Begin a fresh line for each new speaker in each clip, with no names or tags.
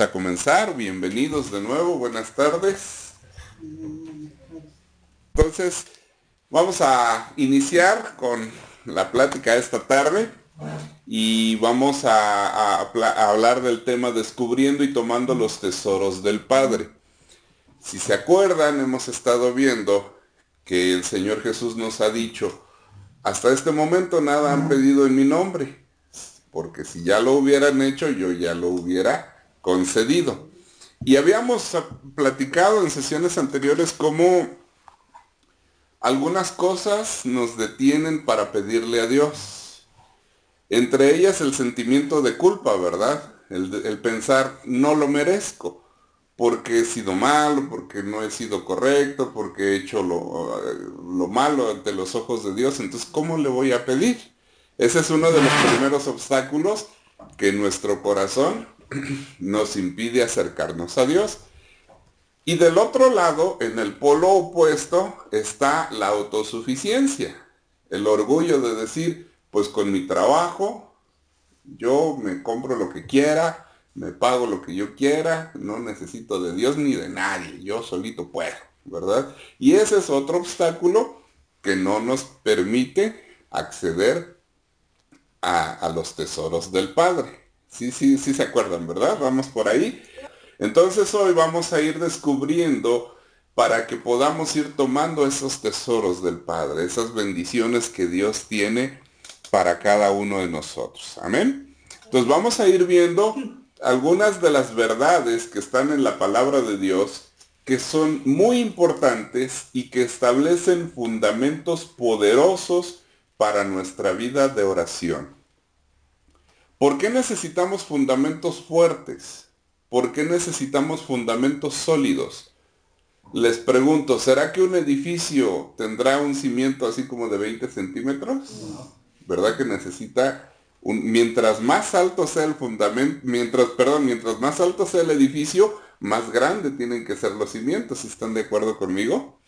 A comenzar. Bienvenidos de nuevo. Buenas tardes. Entonces, vamos a iniciar con la plática esta tarde y vamos a, hablar del tema descubriendo y tomando los tesoros del Padre. Si se acuerdan, hemos estado viendo que el Señor Jesús nos ha dicho, hasta este momento nada han pedido en mi nombre, porque si ya lo hubieran hecho, yo ya lo hubiera concedido. Y habíamos platicado en sesiones anteriores cómo algunas cosas nos detienen para pedirle a Dios. Entre ellas el sentimiento de culpa, ¿verdad? El, pensar, no lo merezco, porque he sido malo, porque no he sido correcto, porque he hecho lo, lo malo ante los ojos de Dios. Entonces, ¿cómo le voy a pedir? Ese es uno de los primeros obstáculos que nuestro corazón nos impide acercarnos a Dios. Y del otro lado, en el polo opuesto, está la autosuficiencia. El orgullo de decir, pues con mi trabajo, yo me compro lo que quiera, me pago lo que yo quiera, no necesito de Dios ni de nadie, yo solito puedo, ¿verdad? Y ese es otro obstáculo que no nos permite acceder a, a los tesoros del Padre. Sí, sí, sí se acuerdan, ¿verdad? Vamos por ahí. Entonces hoy vamos a ir descubriendo para que podamos ir tomando esos tesoros del Padre, esas bendiciones que Dios tiene para cada uno de nosotros. Amén. Entonces vamos a ir viendo algunas de las verdades que están en la palabra de Dios que son muy importantes y que establecen fundamentos poderosos para nuestra vida de oración. ¿Por qué necesitamos fundamentos fuertes? ¿Por qué necesitamos fundamentos sólidos? Les pregunto, ¿será que un edificio tendrá un cimiento así como de 20 centímetros? ¿Verdad que necesita un, mientras más alto sea el fundamento, mientras, perdón, mientras más alto sea el edificio, más grande tienen que ser los cimientos, ¿están de acuerdo conmigo?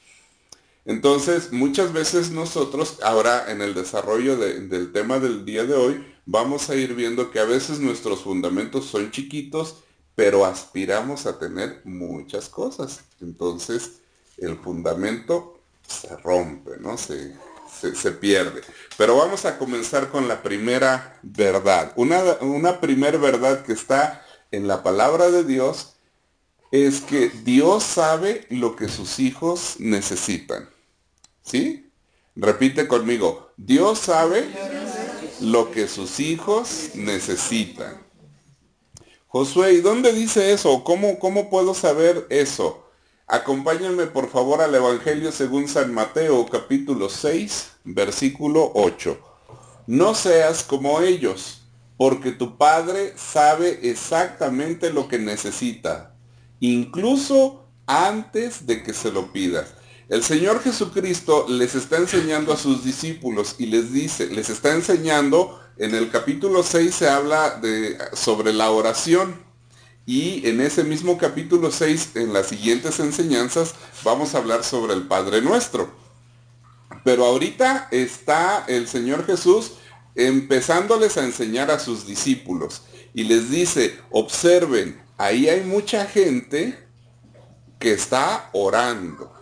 Entonces, muchas veces nosotros, ahora en el desarrollo del tema del día de hoy, vamos a ir viendo que a veces nuestros fundamentos son chiquitos, pero aspiramos a tener muchas cosas. Entonces, el fundamento se rompe, ¿no? Se, se, pierde. Pero vamos a comenzar con la primera verdad. Una, una primera verdad que está en la palabra de Dios es que Dios sabe lo que sus hijos necesitan. ¿Sí? Repite conmigo. Dios sabe lo que sus hijos necesitan. Josué, ¿y dónde dice eso? ¿Cómo, ¿Cómo puedo saber eso? Acompáñenme por favor al Evangelio según San Mateo capítulo 6, versículo 8. No seas como ellos, porque tu Padre sabe exactamente lo que necesita, incluso antes de que se lo pidas. El Señor Jesucristo les está enseñando a sus discípulos y les dice, les está enseñando, en el capítulo 6 se habla sobre la oración y en ese mismo capítulo 6, en las siguientes enseñanzas, vamos a hablar sobre el Padre Nuestro. Pero ahorita está el Señor Jesús empezándoles a enseñar a sus discípulos y les dice, observen, ahí hay mucha gente que está orando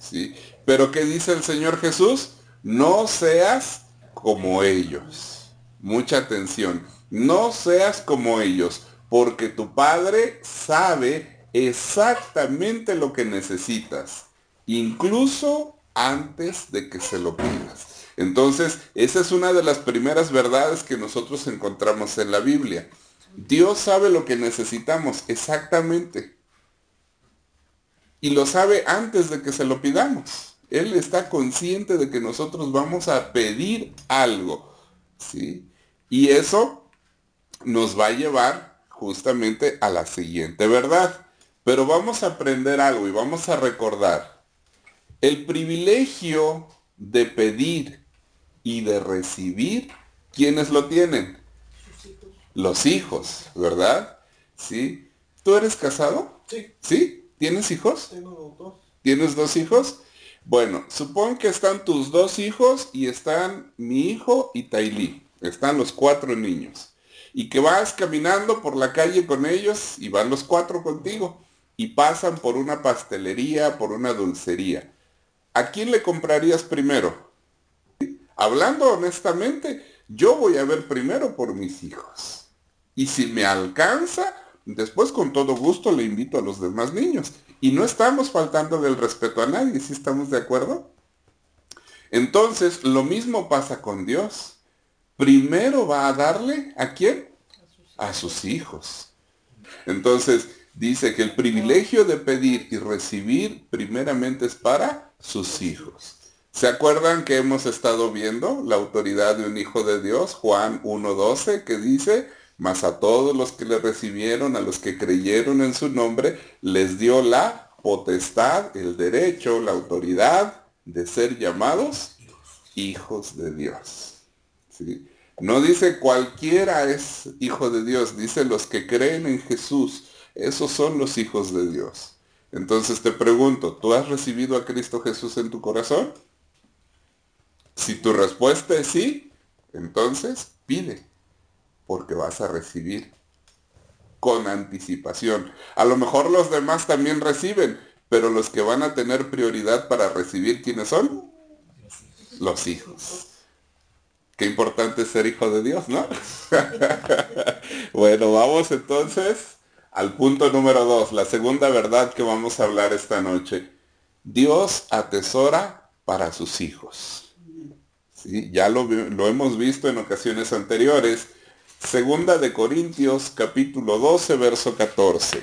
¿sí? Pero ¿qué dice el Señor Jesús? No seas como ellos. Mucha atención. No seas como ellos, porque tu Padre sabe exactamente lo que necesitas, incluso antes de que se lo pidas. Entonces, esa es una de las primeras verdades que nosotros encontramos en la Biblia. Dios sabe lo que necesitamos exactamente y lo sabe antes de que se lo pidamos. Él está consciente de que nosotros vamos a pedir algo, ¿sí? Y eso nos va a llevar justamente a la siguiente verdad. Pero vamos a aprender algo y vamos a recordar. El privilegio de pedir y de recibir, ¿quiénes lo tienen? Los hijos, ¿verdad? ¿Sí? ¿Tú eres casado?
Sí.
¿Sí? ¿Tienes hijos?
Tengo dos.
¿Tienes dos hijos? Bueno, supón que están tus dos hijos y están mi hijo y Tailí. Están los cuatro niños. y que vas caminando por la calle con ellos y van los cuatro contigo y pasan por una pastelería, por una dulcería. ¿A quién le comprarías primero? Hablando honestamente, yo voy a ver primero por mis hijos. Y si me alcanza, después con todo gusto le invito a los demás niños. Y no estamos faltando del respeto a nadie, ¿sí estamos de acuerdo? Entonces, lo mismo pasa con Dios. Primero va a darle a quién? A sus hijos. Entonces, dice que el privilegio de pedir y recibir primeramente es para sus hijos. ¿Se acuerdan que hemos estado viendo la autoridad de un hijo de Dios, Juan 1.12, que dice, mas a todos los que le recibieron, a los que creyeron en su nombre, les dio la potestad, el derecho, la autoridad de ser llamados hijos de Dios. No dice cualquiera es hijo de Dios, dice los que creen en Jesús. Esos son los hijos de Dios. Entonces te pregunto, ¿tú has recibido a Cristo Jesús en tu corazón? Si tu respuesta es sí, entonces pide, porque vas a recibir con anticipación. A lo mejor los demás también reciben, pero los que van a tener prioridad para recibir, ¿quiénes son? Los hijos. Qué importante ser hijo de Dios, ¿no? bueno, vamos entonces al punto número dos, la segunda verdad que vamos a hablar esta noche. Dios atesora para sus hijos. Ya lo, lo hemos visto en ocasiones anteriores. Segunda de Corintios capítulo 12, verso 14.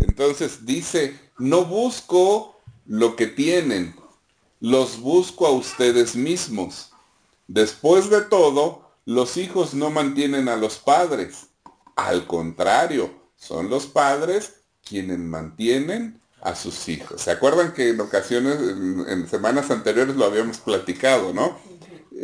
Entonces dice, no busco lo que tienen, los busco a ustedes mismos. Después de todo, los hijos no mantienen a los padres. Al contrario, son los padres quienes mantienen a sus hijos. ¿Se acuerdan que en ocasiones, en, semanas anteriores lo habíamos platicado, ¿no?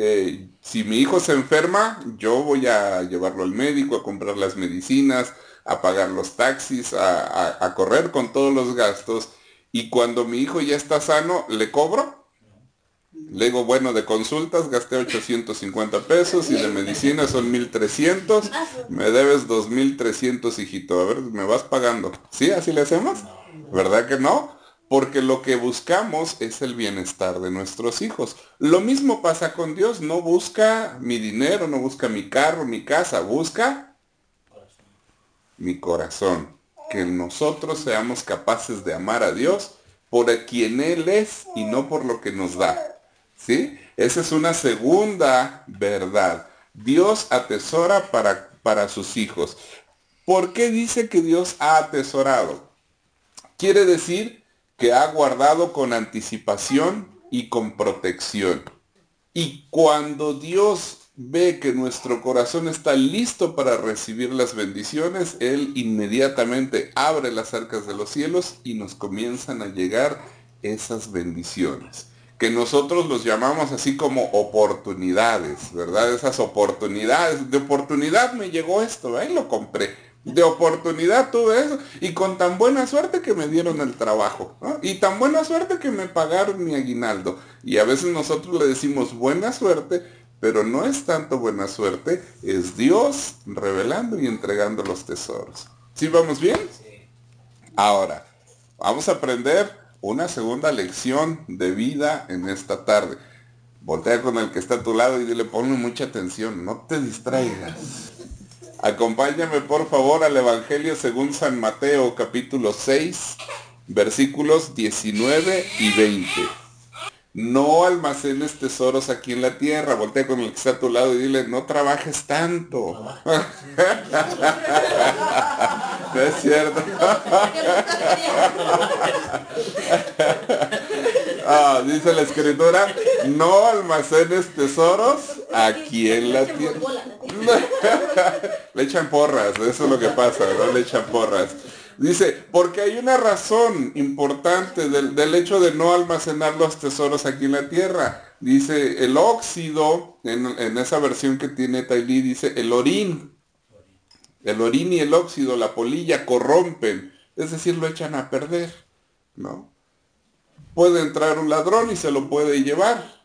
Eh, si mi hijo se enferma, yo voy a llevarlo al médico, a comprar las medicinas, a pagar los taxis, a, a correr con todos los gastos. Y cuando mi hijo ya está sano, ¿le cobro? Le digo, bueno, de consultas gasté 850 pesos y de medicina son 1300. Me debes 2300, hijito. A ver, me vas pagando. ¿Sí? ¿Así le hacemos? ¿Verdad que no? Porque lo que buscamos es el bienestar de nuestros hijos. Lo mismo pasa con Dios. No busca mi dinero, no busca mi carro, mi casa. Busca mi corazón. Que nosotros seamos capaces de amar a Dios por quien Él es y no por lo que nos da. ¿Sí? Esa es una segunda verdad. Dios atesora para, para sus hijos. ¿Por qué dice que Dios ha atesorado? Quiere decir que ha guardado con anticipación y con protección. Y cuando Dios ve que nuestro corazón está listo para recibir las bendiciones, Él inmediatamente abre las arcas de los cielos y nos comienzan a llegar esas bendiciones que nosotros los llamamos así como oportunidades, ¿verdad? Esas oportunidades. De oportunidad me llegó esto, ahí lo compré. De oportunidad tuve eso. Y con tan buena suerte que me dieron el trabajo. Y tan buena suerte que me pagaron mi aguinaldo. Y a veces nosotros le decimos buena suerte, pero no es tanto buena suerte, es Dios revelando y entregando los tesoros. ¿Sí vamos bien? Ahora, vamos a aprender una segunda lección de vida en esta tarde. Voltea con el que está a tu lado y dile, ponme mucha atención, no te distraigas. Acompáñame por favor al Evangelio según San Mateo capítulo 6, versículos 19 y 20. No almacenes tesoros aquí en la tierra. Voltea con el que está a tu lado y dile, no trabajes tanto. no es cierto. ah, dice la escritura, no almacenes tesoros aquí en la tierra. Le echan porras, eso es lo que pasa, ¿no? Le echan porras. Dice, porque hay una razón importante del, hecho de no almacenar los tesoros aquí en la tierra. Dice, el óxido, en, esa versión que tiene Tailí, dice, el orín. El orín y el óxido, la polilla, corrompen. Es decir, lo echan a perder. ¿No? Puede entrar un ladrón y se lo puede llevar.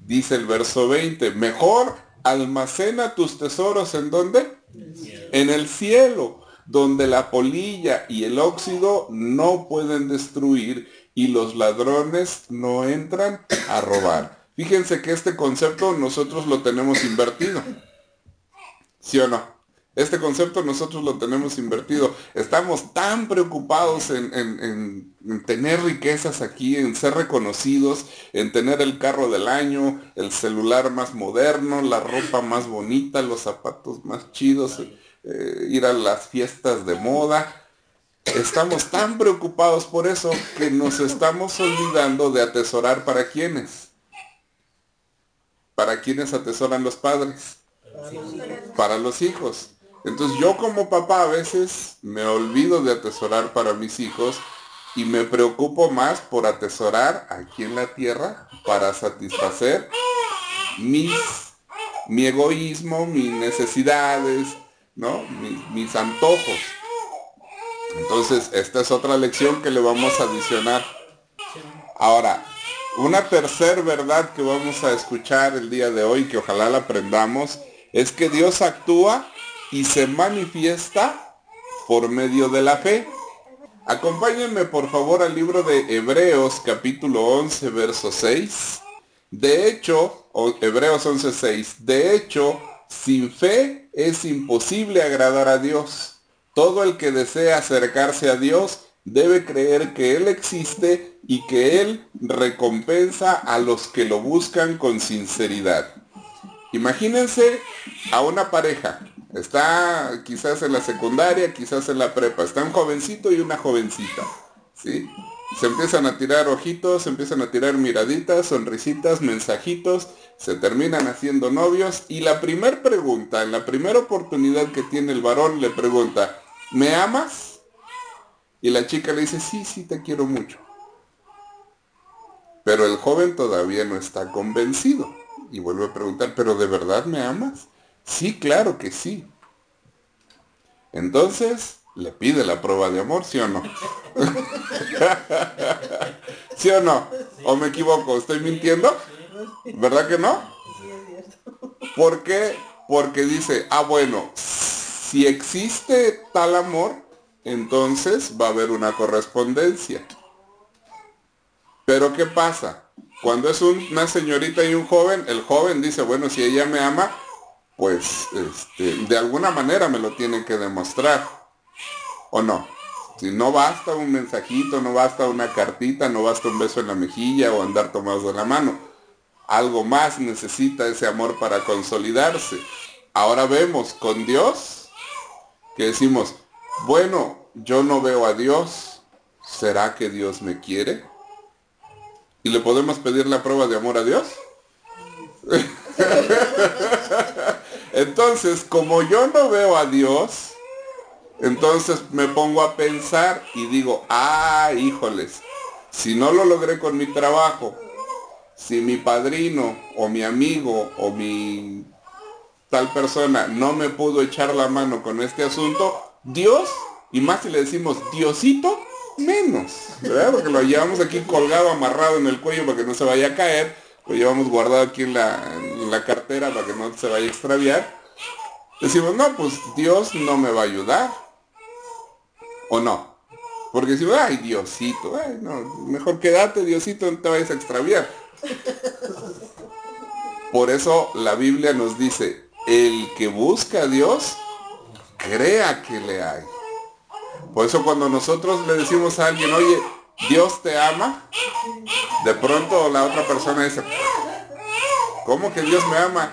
Dice el verso 20, mejor almacena tus tesoros en dónde? En el cielo, donde la polilla y el óxido no pueden destruir y los ladrones no entran a robar. Fíjense que este concepto nosotros lo tenemos invertido. ¿Sí o no? Este concepto nosotros lo tenemos invertido. Estamos tan preocupados en, tener riquezas aquí, en ser reconocidos, en tener el carro del año, el celular más moderno, la ropa más bonita, los zapatos más chidos, eh, ir a las fiestas de moda. Estamos tan preocupados por eso que nos estamos olvidando de atesorar para quienes. ¿Para quienes atesoran los padres? Para los hijos. Entonces yo como papá a veces me olvido de atesorar para mis hijos y me preocupo más por atesorar aquí en la tierra para satisfacer mis, mi egoísmo, mis necesidades, ¿no? Mis, mis antojos. Entonces, esta es otra lección que le vamos a adicionar. Ahora, una tercera verdad que vamos a escuchar el día de hoy, que ojalá la aprendamos, es que Dios actúa y se manifiesta por medio de la fe. Acompáñenme por favor al libro de Hebreos capítulo 11 verso 6. De hecho, Hebreos 11, 6. De hecho, sin fe es imposible agradar a Dios. Todo el que desea acercarse a Dios debe creer que Él existe y que Él recompensa a los que lo buscan con sinceridad. Imagínense a una pareja Está quizás en la secundaria, quizás en la prepa. Está un jovencito y una jovencita. ¿sí? Se empiezan a tirar ojitos, se empiezan a tirar miraditas, sonrisitas, mensajitos, se terminan haciendo novios y la primera pregunta, en la primera oportunidad que tiene el varón le pregunta, ¿me amas? Y la chica le dice, sí, sí, te quiero mucho. Pero el joven todavía no está convencido. Y vuelve a preguntar, ¿pero de verdad me amas? Sí, claro que sí. Entonces, le pide la prueba de amor, ¿sí o no? ¿Sí o no? ¿O me equivoco? ¿Estoy mintiendo? ¿Verdad que no? ¿Por qué? Porque dice, ah, bueno, si existe tal amor, entonces va a haber una correspondencia. Pero ¿qué pasa? Cuando es una señorita y un joven, el joven dice, bueno, si ella me ama, pues este, de alguna manera me lo tienen que demostrar. ¿O no? Si no basta un mensajito, no basta una cartita, no basta un beso en la mejilla o andar tomados de la mano. Algo más necesita ese amor para consolidarse. Ahora vemos con Dios que decimos, bueno, yo no veo a Dios, ¿será que Dios me quiere? ¿Y le podemos pedir la prueba de amor a Dios? Entonces, como yo no veo a Dios, entonces me pongo a pensar y digo, ah, híjoles, si no lo logré con mi trabajo, si mi padrino o mi amigo o mi tal persona no me pudo echar la mano con este asunto, Dios, y más si le decimos Diosito, menos. Porque lo llevamos aquí colgado, amarrado en el cuello para que no se vaya a caer, lo llevamos guardado aquí en la, la cartera para que no se vaya a extraviar. Decimos, no, pues Dios no me va a ayudar. ¿O no? Porque decimos, ay, Diosito, ay, no, mejor quédate, Diosito, no te vayas a extraviar. Por eso la Biblia nos dice, el que busca a Dios, crea que le hay. Por eso cuando nosotros le decimos a alguien, oye, Dios te ama, de pronto la otra persona dice, ¿Cómo que Dios me ama?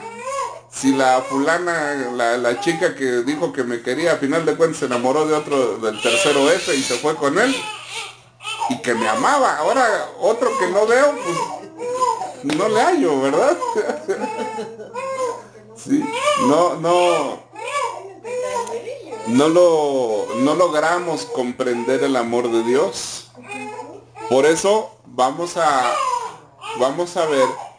Si la fulana, la, chica que dijo que me quería, a final de cuentas se enamoró de otro, del tercero F y se fue con él. Y que me amaba. Ahora otro que no veo, pues no le hallo, ¿verdad? sí, no, no. No lo, no logramos comprender el amor de Dios. Por eso vamos a, vamos a ver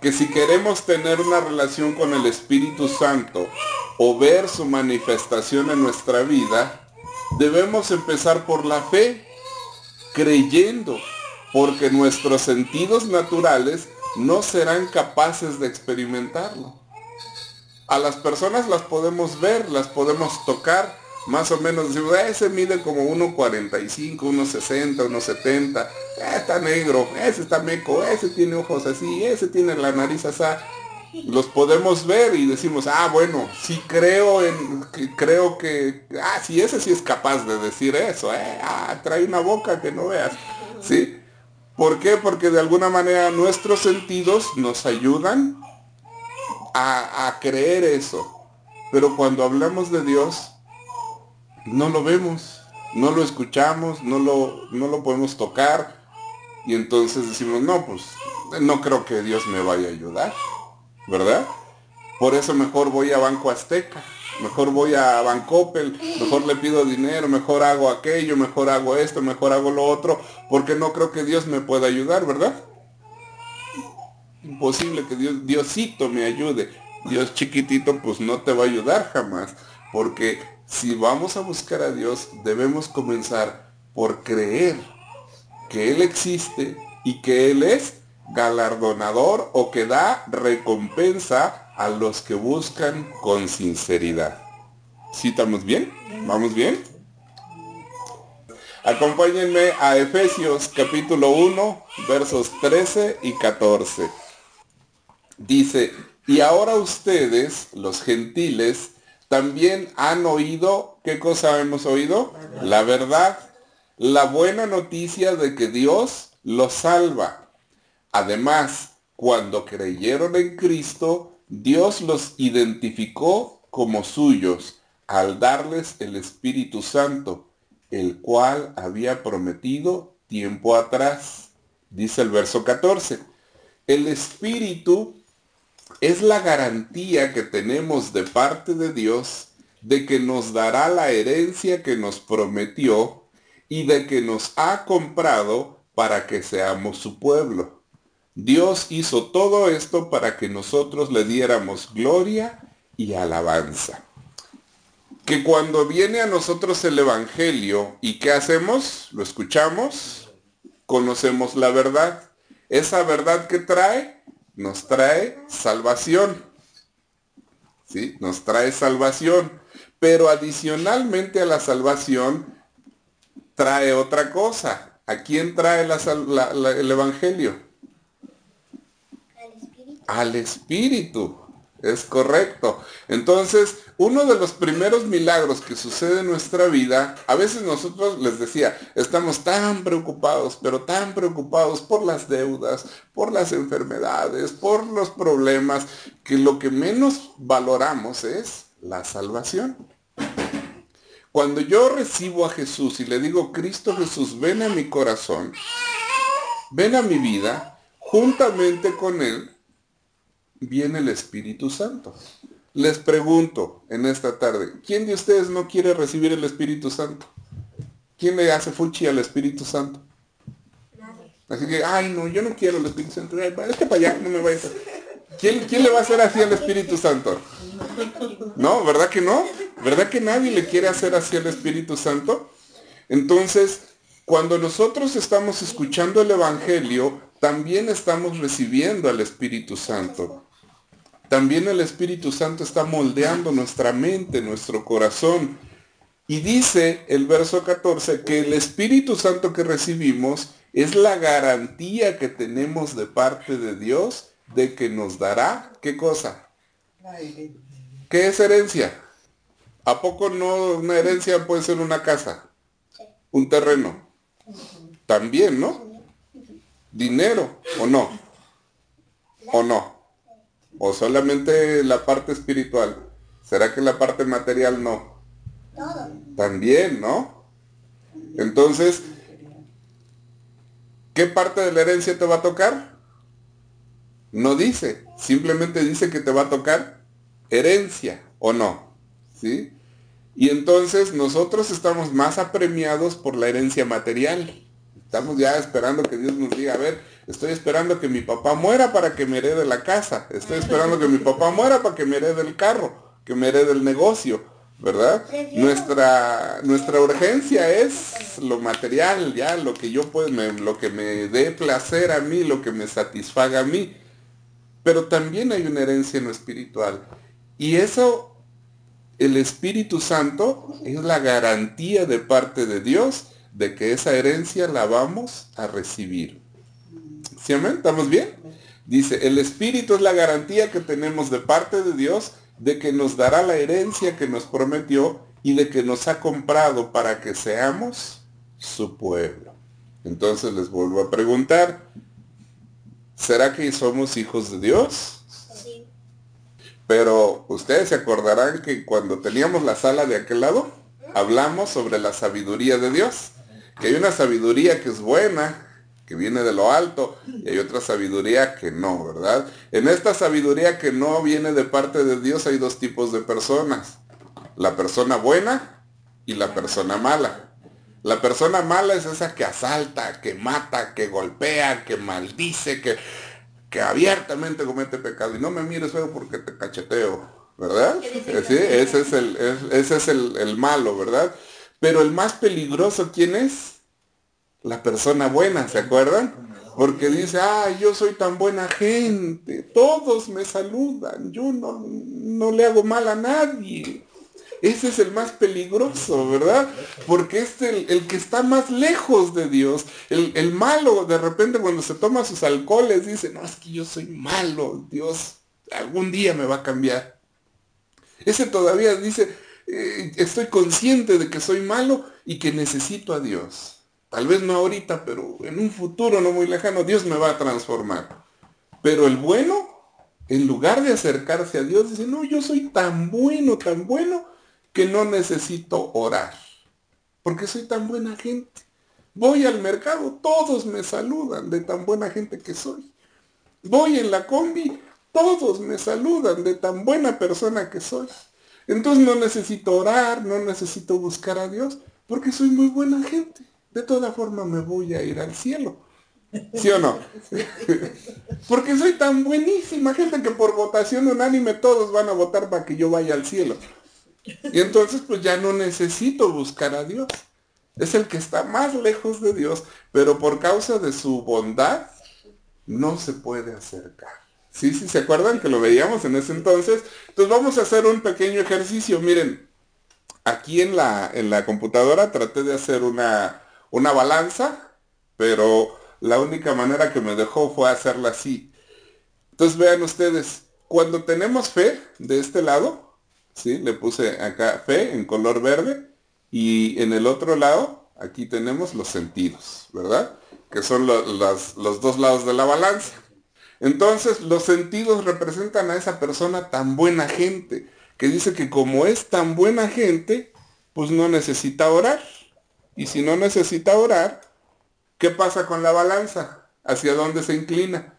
que si queremos tener una relación con el Espíritu Santo o ver su manifestación en nuestra vida, debemos empezar por la fe, creyendo, porque nuestros sentidos naturales no serán capaces de experimentarlo. A las personas las podemos ver, las podemos tocar, más o menos ah, ese mide como 1.45, 1.60, 1.70, está negro, ese está meco, ese tiene ojos así, ese tiene la nariz así. Los podemos ver y decimos, ah, bueno, sí creo en, creo que, ah, sí, ese sí es capaz de decir eso, eh, ah, trae una boca que no veas, ¿sí? ¿Por qué? Porque de alguna manera nuestros sentidos nos ayudan a, a creer eso. Pero cuando hablamos de Dios, no lo vemos, no lo escuchamos, no lo, no lo podemos tocar. Y entonces decimos, no, pues no creo que Dios me vaya a ayudar, ¿verdad? Por eso mejor voy a Banco Azteca, mejor voy a Bancoppel, mejor le pido dinero, mejor hago aquello, mejor hago esto, mejor hago lo otro, porque no creo que Dios me pueda ayudar, ¿verdad? Imposible que Dios, Diosito me ayude. Dios chiquitito pues no te va a ayudar jamás, porque si vamos a buscar a Dios, debemos comenzar por creer que Él existe y que Él es galardonador o que da recompensa a los que buscan con sinceridad. ¿Sí estamos bien? ¿Vamos bien? Acompáñenme a Efesios capítulo 1, versos 13 y 14. Dice, y ahora ustedes, los gentiles, también han oído, ¿qué cosa hemos oído? La verdad, la buena noticia de que Dios los salva. Además, cuando creyeron en Cristo, Dios los identificó como suyos al darles el Espíritu Santo, el cual había prometido tiempo atrás. Dice el verso 14. El Espíritu es la garantía que tenemos de parte de Dios de que nos dará la herencia que nos prometió y de que nos ha comprado para que seamos su pueblo. Dios hizo todo esto para que nosotros le diéramos gloria y alabanza. Que cuando viene a nosotros el Evangelio, ¿y qué hacemos? ¿Lo escuchamos? Conocemos la verdad. Esa verdad que trae nos trae salvación. ¿Sí? Nos trae salvación. Pero adicionalmente a la salvación, trae otra cosa. ¿A quién trae el Evangelio? Al Espíritu. Al Espíritu. Es correcto. Entonces, uno de los primeros milagros que sucede en nuestra vida, a veces nosotros les decía, estamos tan preocupados, pero tan preocupados por las deudas, por las enfermedades, por los problemas, que lo que menos valoramos es la salvación. Cuando yo recibo a Jesús y le digo, Cristo Jesús, ven a mi corazón, ven a mi vida, juntamente con Él, viene el Espíritu Santo. Les pregunto en esta tarde, ¿quién de ustedes no quiere recibir el Espíritu Santo? ¿Quién le hace fuchi al Espíritu Santo? Así que, ay no, yo no quiero el Espíritu Santo. Es que para allá, no me vayas a... ¿Quién, ¿Quién le va a hacer así al Espíritu Santo? No, ¿verdad que no? ¿Verdad que nadie le quiere hacer así al Espíritu Santo? Entonces, cuando nosotros estamos escuchando el Evangelio, también estamos recibiendo al Espíritu Santo. También el Espíritu Santo está moldeando nuestra mente, nuestro corazón. Y dice el verso 14 que el Espíritu Santo que recibimos es la garantía que tenemos de parte de Dios de que nos dará, ¿qué cosa? ¿Qué es herencia? ¿A poco no una herencia puede ser una casa? Un terreno. También, ¿no? Dinero, ¿o no? ¿O no? ¿O solamente la parte espiritual? ¿Será que la parte material no? También, ¿no? Entonces, ¿qué parte de la herencia te va a tocar? No dice, simplemente dice que te va a tocar herencia, ¿o no? ¿Sí? Y entonces nosotros estamos más apremiados por la herencia material. Estamos ya esperando que Dios nos diga, a ver, estoy esperando que mi papá muera para que me herede la casa. Estoy esperando que mi papá muera para que me herede el carro, que me herede el negocio, ¿verdad? Nuestra, nuestra urgencia es lo material, ya, lo que yo puedo, lo que me dé placer a mí, lo que me satisfaga a mí. Pero también hay una herencia en lo espiritual. Y eso, el Espíritu Santo es la garantía de parte de Dios de que esa herencia la vamos a recibir. ¿Sí, amén? ¿Estamos bien? Dice, el Espíritu es la garantía que tenemos de parte de Dios de que nos dará la herencia que nos prometió y de que nos ha comprado para que seamos su pueblo. Entonces les vuelvo a preguntar, ¿será que somos hijos de Dios? Sí. Pero ustedes se acordarán que cuando teníamos la sala de aquel lado, hablamos sobre la sabiduría de Dios, que hay una sabiduría que es buena, que viene de lo alto, y hay otra sabiduría que no, ¿verdad? En esta sabiduría que no viene de parte de Dios hay dos tipos de personas, la persona buena y la persona mala. La persona mala es esa que asalta, que mata, que golpea, que maldice, que, que abiertamente comete pecado. Y no me mires feo porque te cacheteo, ¿verdad? Sí, ese es, el, ese es el, el malo, ¿verdad? Pero el más peligroso, ¿quién es? La persona buena, ¿se acuerdan? Porque dice, ah, yo soy tan buena gente, todos me saludan, yo no, no le hago mal a nadie. Ese es el más peligroso, ¿verdad? Porque es el, que está más lejos de Dios. El, el, malo, de repente cuando se toma sus alcoholes, dice, no, es que yo soy malo, Dios algún día me va a cambiar. Ese todavía dice, eh, estoy consciente de que soy malo y que necesito a Dios. Tal vez no ahorita, pero en un futuro no muy lejano, Dios me va a transformar. Pero el bueno, en lugar de acercarse a Dios, dice, no, yo soy tan bueno, tan bueno, que no necesito orar, porque soy tan buena gente. Voy al mercado, todos me saludan de tan buena gente que soy. Voy en la combi, todos me saludan de tan buena persona que soy. Entonces no necesito orar, no necesito buscar a Dios, porque soy muy buena gente. De toda forma me voy a ir al cielo. ¿Sí o no? porque soy tan buenísima gente que por votación unánime todos van a votar para que yo vaya al cielo. Y entonces pues ya no necesito buscar a Dios. Es el que está más lejos de Dios, pero por causa de su bondad no se puede acercar. ¿Sí? ¿Sí se acuerdan que lo veíamos en ese entonces? Entonces vamos a hacer un pequeño ejercicio. Miren, aquí en la, en la computadora traté de hacer una, una balanza, pero la única manera que me dejó fue hacerla así. Entonces vean ustedes, cuando tenemos fe de este lado, ¿sí? Le puse acá fe en color verde y en el otro lado, aquí tenemos los sentidos, ¿verdad? Que son los, los dos lados de la balanza. Entonces, los sentidos representan a esa persona tan buena gente, que dice que como es tan buena gente, pues no necesita orar. Y si no necesita orar, ¿qué pasa con la balanza? ¿Hacia dónde se inclina?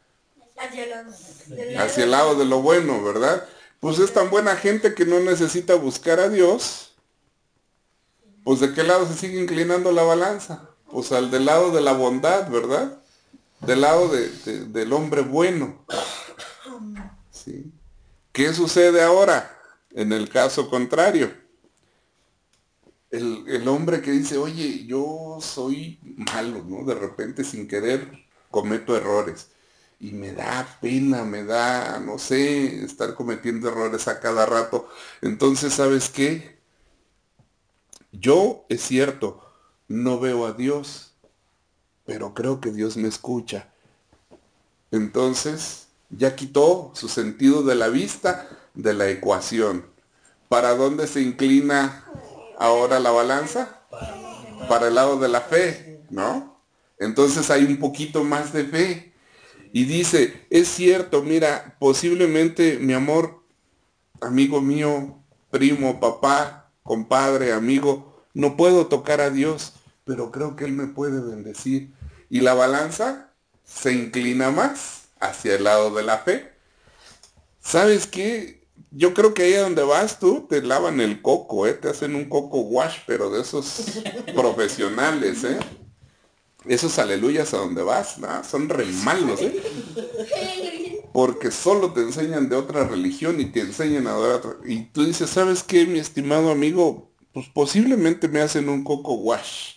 Hacia el lado de lo bueno, ¿verdad? pues es tan buena gente que no necesita buscar a Dios, pues de qué lado se sigue inclinando la balanza? Pues al del lado de la bondad, ¿verdad? Del lado del hombre bueno. ¿Sí? ¿Qué sucede ahora en el caso contrario? El, el, hombre que dice, oye, yo soy malo, ¿no? De repente sin querer cometo errores y me da pena, me da, no sé, estar cometiendo errores a cada rato. Entonces, ¿sabes qué? Yo, es cierto, no veo a Dios, pero creo que Dios me escucha. Entonces, ya quitó su sentido de la vista de la ecuación. ¿Para dónde se inclina ahora la balanza? Para el lado de la fe, ¿no? Entonces hay un poquito más de fe y dice, es cierto, mira, posiblemente mi amor, amigo mío, primo, papá, compadre, amigo, no puedo tocar a Dios, pero creo que Él me puede bendecir. Y la balanza se inclina más hacia el lado de la fe. ¿Sabes qué? Yo creo que ahí donde vas tú te lavan el coco, ¿eh? te hacen un coco wash, pero de esos profesionales, ¿eh? Esos aleluyas a donde vas, son re malos, ¿eh? Porque solo te enseñan de otra religión y te enseñan a otra. Y tú dices, ¿sabes qué, mi estimado amigo? Pues posiblemente me hacen un coco wash.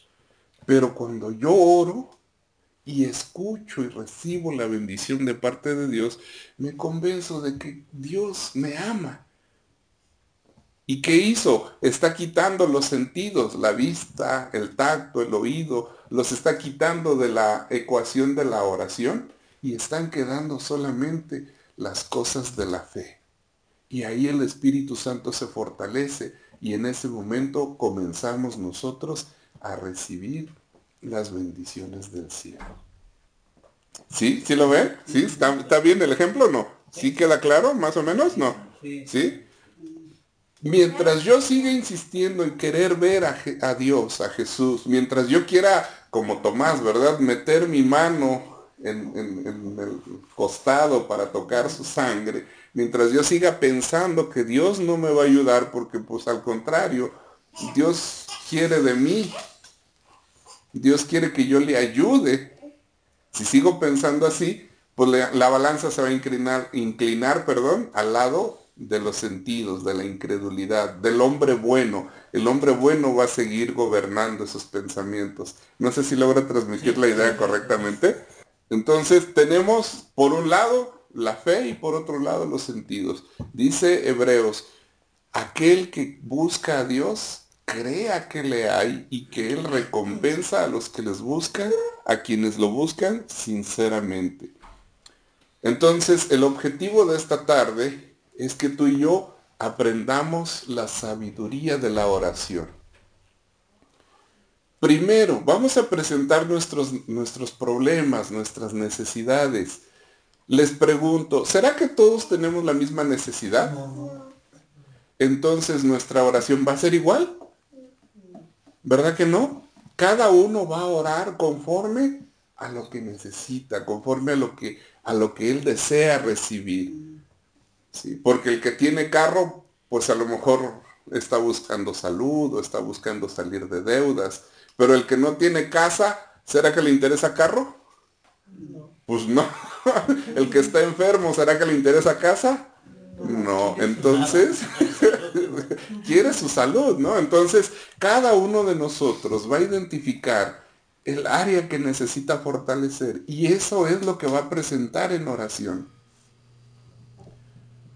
Pero cuando yo oro y escucho y recibo la bendición de parte de Dios, me convenzo de que Dios me ama. ¿Y qué hizo? Está quitando los sentidos, la vista, el tacto, el oído, los está quitando de la ecuación de la oración y están quedando solamente las cosas de la fe. Y ahí el Espíritu Santo se fortalece y en ese momento comenzamos nosotros a recibir las bendiciones del cielo. ¿Sí? ¿Sí lo ven? ¿Sí? ¿Está, ¿Está, bien el ejemplo no? ¿Sí queda claro? ¿Más o menos? ¿No? ¿Sí? Mientras yo siga insistiendo en querer ver a, Dios, a Jesús, mientras yo quiera, como Tomás, ¿verdad? Meter mi mano en, en el costado para tocar su sangre, mientras yo siga pensando que Dios no me va a ayudar porque pues al contrario, Dios quiere de mí, Dios quiere que yo le ayude. Si sigo pensando así, pues la balanza se va a inclinar, inclinar perdón, al lado de los sentidos, de la incredulidad, del hombre bueno. El hombre bueno va a seguir gobernando esos pensamientos. No sé si logra transmitir la idea correctamente. Entonces tenemos por un lado la fe y por otro lado los sentidos. Dice Hebreos, aquel que busca a Dios, crea que le hay y que Él recompensa a los que les buscan, a quienes lo buscan sinceramente. Entonces el objetivo de esta tarde es que tú y yo aprendamos la sabiduría de la oración. Primero, vamos a presentar nuestros, nuestros problemas, nuestras necesidades. Les pregunto, ¿será que todos tenemos la misma necesidad? Entonces nuestra oración va a ser igual. ¿Verdad que no? Cada uno va a orar conforme a lo que necesita, conforme a lo que, a lo que él desea recibir. ¿sí? Porque el que tiene carro, pues a lo mejor está buscando salud o está buscando salir de deudas. Pero el que no tiene casa, ¿será que le interesa carro? Pues no. el que está enfermo, ¿será que le interesa casa? No, entonces quiere su salud, ¿no? Entonces cada uno de nosotros va a identificar el área que necesita fortalecer y eso es lo que va a presentar en oración.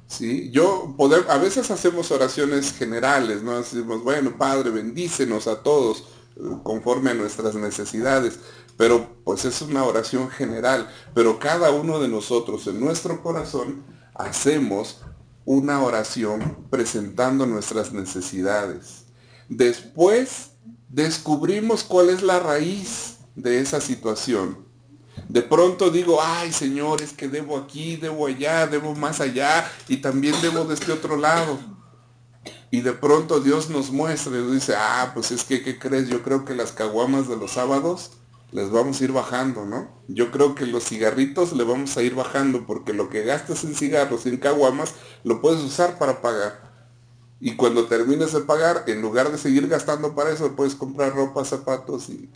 ¿sí? Yo, a veces hacemos oraciones generales, ¿no? Decimos, bueno, Padre, bendícenos a todos eh, conforme a nuestras necesidades, pero pues es una oración general, pero cada uno de nosotros en nuestro corazón hacemos una oración presentando nuestras necesidades. Después descubrimos cuál es la raíz de esa situación de pronto digo, ay Señor, es que debo aquí, debo allá, debo más allá y también debo de este otro lado. Y de pronto Dios nos muestra y dice, ah, pues es que, ¿qué crees? Yo creo que las caguamas de los sábados les vamos a ir bajando, ¿no? Yo creo que los cigarritos le vamos a ir bajando porque lo que gastas en cigarros en caguamas lo puedes usar para pagar. Y cuando termines de pagar, en lugar de seguir gastando para eso, puedes comprar ropa, zapatos y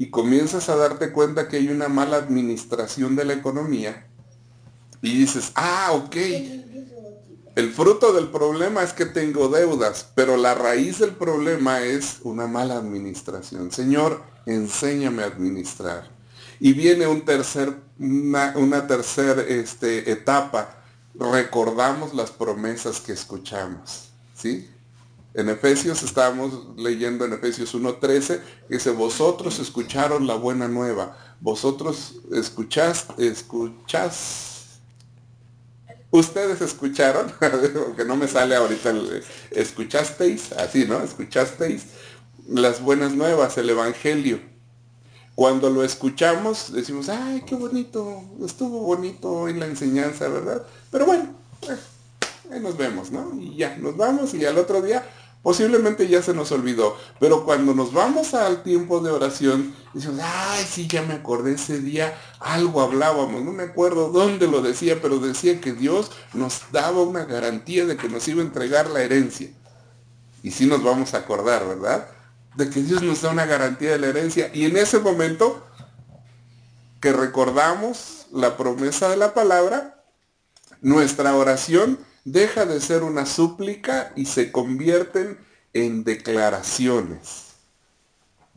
y comienzas a darte cuenta que hay una mala administración de la economía y dices, ah, ok, el fruto del problema es que tengo deudas, pero la raíz del problema es una mala administración. Señor, enséñame a administrar. Y viene un tercer, una, tercera este, etapa. Recordamos las promesas que escuchamos. ¿sí? En Efesios estábamos leyendo en Efesios 1.13, que dice, vosotros escucharon la buena nueva, vosotros escuchás, escuchás, ustedes escucharon, aunque no me sale ahorita escuchasteis, así, ¿no? Escuchasteis las buenas nuevas, el Evangelio. Cuando lo escuchamos, decimos, ay, qué bonito, estuvo bonito en la enseñanza, ¿verdad? Pero bueno, eh, ahí nos vemos, ¿no? Y ya, nos vamos y al otro día Posiblemente ya se nos olvidó, pero cuando nos vamos al tiempo de oración, decimos, ay, sí, ya me acordé ese día, algo hablábamos, no me acuerdo dónde lo decía, pero decía que Dios nos daba una garantía de que nos iba a entregar la herencia. Y sí nos vamos a acordar, ¿verdad? De que Dios nos da una garantía de la herencia. Y en ese momento que recordamos la promesa de la palabra, nuestra oración deja de ser una súplica y se convierten en declaraciones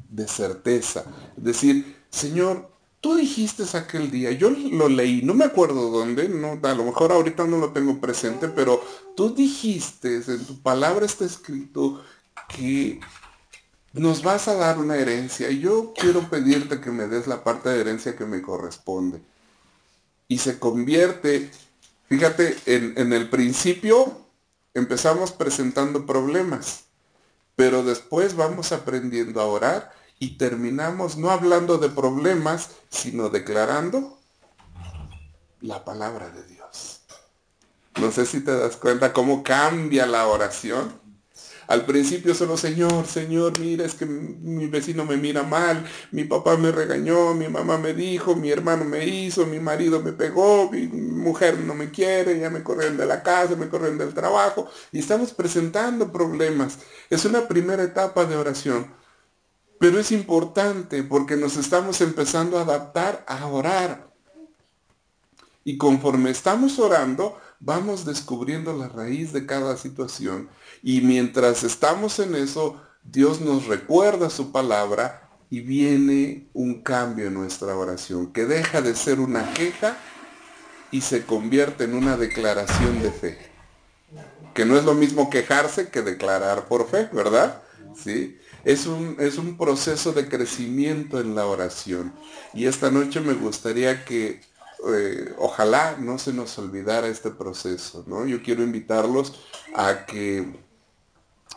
de certeza. Decir, Señor, tú dijiste aquel día, yo lo leí, no me acuerdo dónde, no, a lo mejor ahorita no lo tengo presente, pero tú dijiste, en tu palabra está escrito que nos vas a dar una herencia. Y yo quiero pedirte que me des la parte de herencia que me corresponde. Y se convierte, fíjate, en, en el principio empezamos presentando problemas, pero después vamos aprendiendo a orar y terminamos no hablando de problemas, sino declarando la palabra de Dios. No sé si te das cuenta cómo cambia la oración. Al principio solo, Señor, Señor, mira, es que mi vecino me mira mal, mi papá me regañó, mi mamá me dijo, mi hermano me hizo, mi marido me pegó, mi mujer no me quiere, ya me corren de la casa, me corren del trabajo. Y estamos presentando problemas. Es una primera etapa de oración. Pero es importante porque nos estamos empezando a adaptar a orar. Y conforme estamos orando, vamos descubriendo la raíz de cada situación y mientras estamos en eso, Dios nos recuerda su palabra y viene un cambio en nuestra oración, que deja de ser una queja y se convierte en una declaración de fe. Que no es lo mismo quejarse que declarar por fe, ¿verdad? ¿Sí? Es un, es un proceso de crecimiento en la oración. Y esta noche me gustaría que eh, ojalá no se nos olvidara este proceso, ¿no? Yo quiero invitarlos a que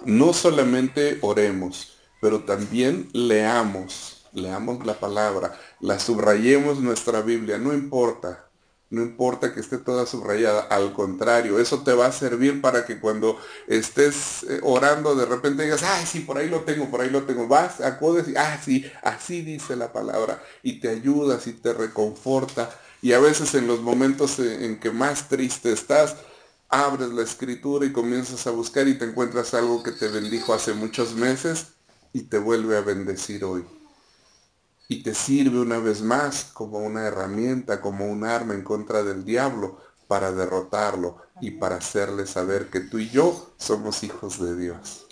no solamente oremos, pero también leamos, leamos la palabra, la subrayemos nuestra Biblia, no importa, no importa que esté toda subrayada, al contrario, eso te va a servir para que cuando estés eh, orando de repente digas, ay, sí, por ahí lo tengo, por ahí lo tengo, vas, acudes y, ah, sí, así dice la palabra, y te ayudas y te reconforta. Y a veces en los momentos en que más triste estás, abres la escritura y comienzas a buscar y te encuentras algo que te bendijo hace muchos meses y te vuelve a bendecir hoy. Y te sirve una vez más como una herramienta, como un arma en contra del diablo para derrotarlo y para hacerle saber que tú y yo somos hijos de Dios.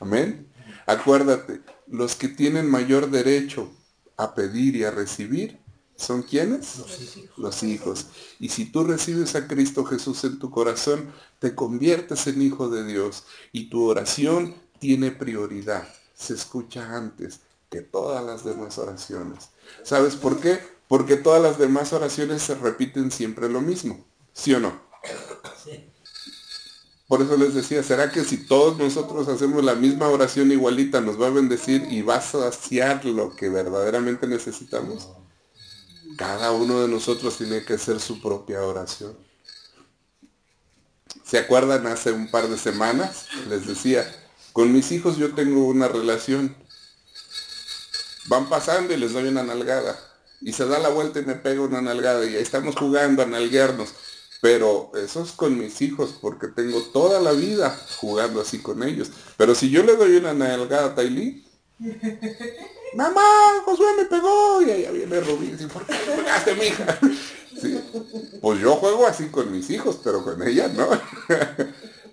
Amén. Acuérdate, los que tienen mayor derecho a pedir y a recibir ¿Son quiénes?
Los hijos.
Los hijos. Y si tú recibes a Cristo Jesús en tu corazón, te conviertes en hijo de Dios y tu oración tiene prioridad. Se escucha antes que todas las demás oraciones. ¿Sabes por qué? Porque todas las demás oraciones se repiten siempre lo mismo. ¿Sí o no? Sí. Por eso les decía, ¿será que si todos nosotros hacemos la misma oración igualita nos va a bendecir y va a saciar lo que verdaderamente necesitamos? Cada uno de nosotros tiene que hacer su propia oración. ¿Se acuerdan hace un par de semanas? Les decía, con mis hijos yo tengo una relación. Van pasando y les doy una nalgada. Y se da la vuelta y me pega una nalgada. Y ahí estamos jugando a nalguearnos. Pero eso es con mis hijos, porque tengo toda la vida jugando así con ellos. Pero si yo le doy una nalgada a Tailí, mamá, Josué me pegó, y ahí viene Rubí, ¿por qué me pegaste, mija? ¿Sí? Pues yo juego así con mis hijos, pero con ella no.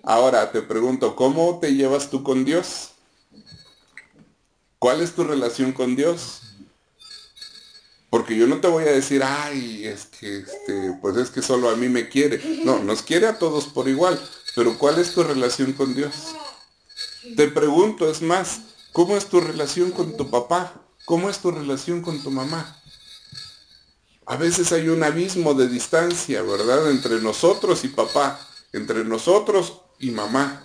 Ahora te pregunto, ¿cómo te llevas tú con Dios? ¿Cuál es tu relación con Dios? Porque yo no te voy a decir, ay, es que, este, pues es que solo a mí me quiere. No, nos quiere a todos por igual. Pero ¿cuál es tu relación con Dios? Te pregunto, es más, ¿Cómo es tu relación con tu papá? ¿Cómo es tu relación con tu mamá? A veces hay un abismo de distancia, ¿verdad? Entre nosotros y papá, entre nosotros y mamá.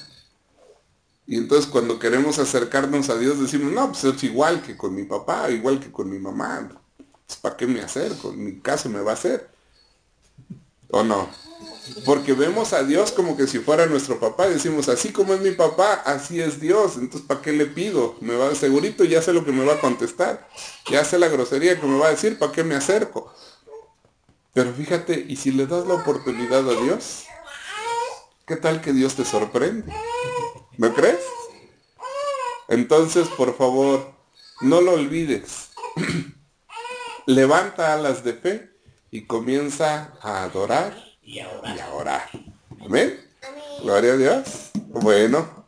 Y entonces cuando queremos acercarnos a Dios decimos, no, pues es igual que con mi papá, igual que con mi mamá. Pues, ¿Para qué me acerco? En mi caso me va a hacer. ¿O no? Porque vemos a Dios como que si fuera nuestro papá. Decimos, así como es mi papá, así es Dios. Entonces, ¿para qué le pido? Me va segurito, ya sé lo que me va a contestar. Ya sé la grosería que me va a decir, ¿para qué me acerco? Pero fíjate, ¿y si le das la oportunidad a Dios? ¿Qué tal que Dios te sorprende? ¿No crees? Entonces, por favor, no lo olvides. Levanta alas de fe y comienza a adorar
y
a. Amén. Gloria a Dios. Bueno,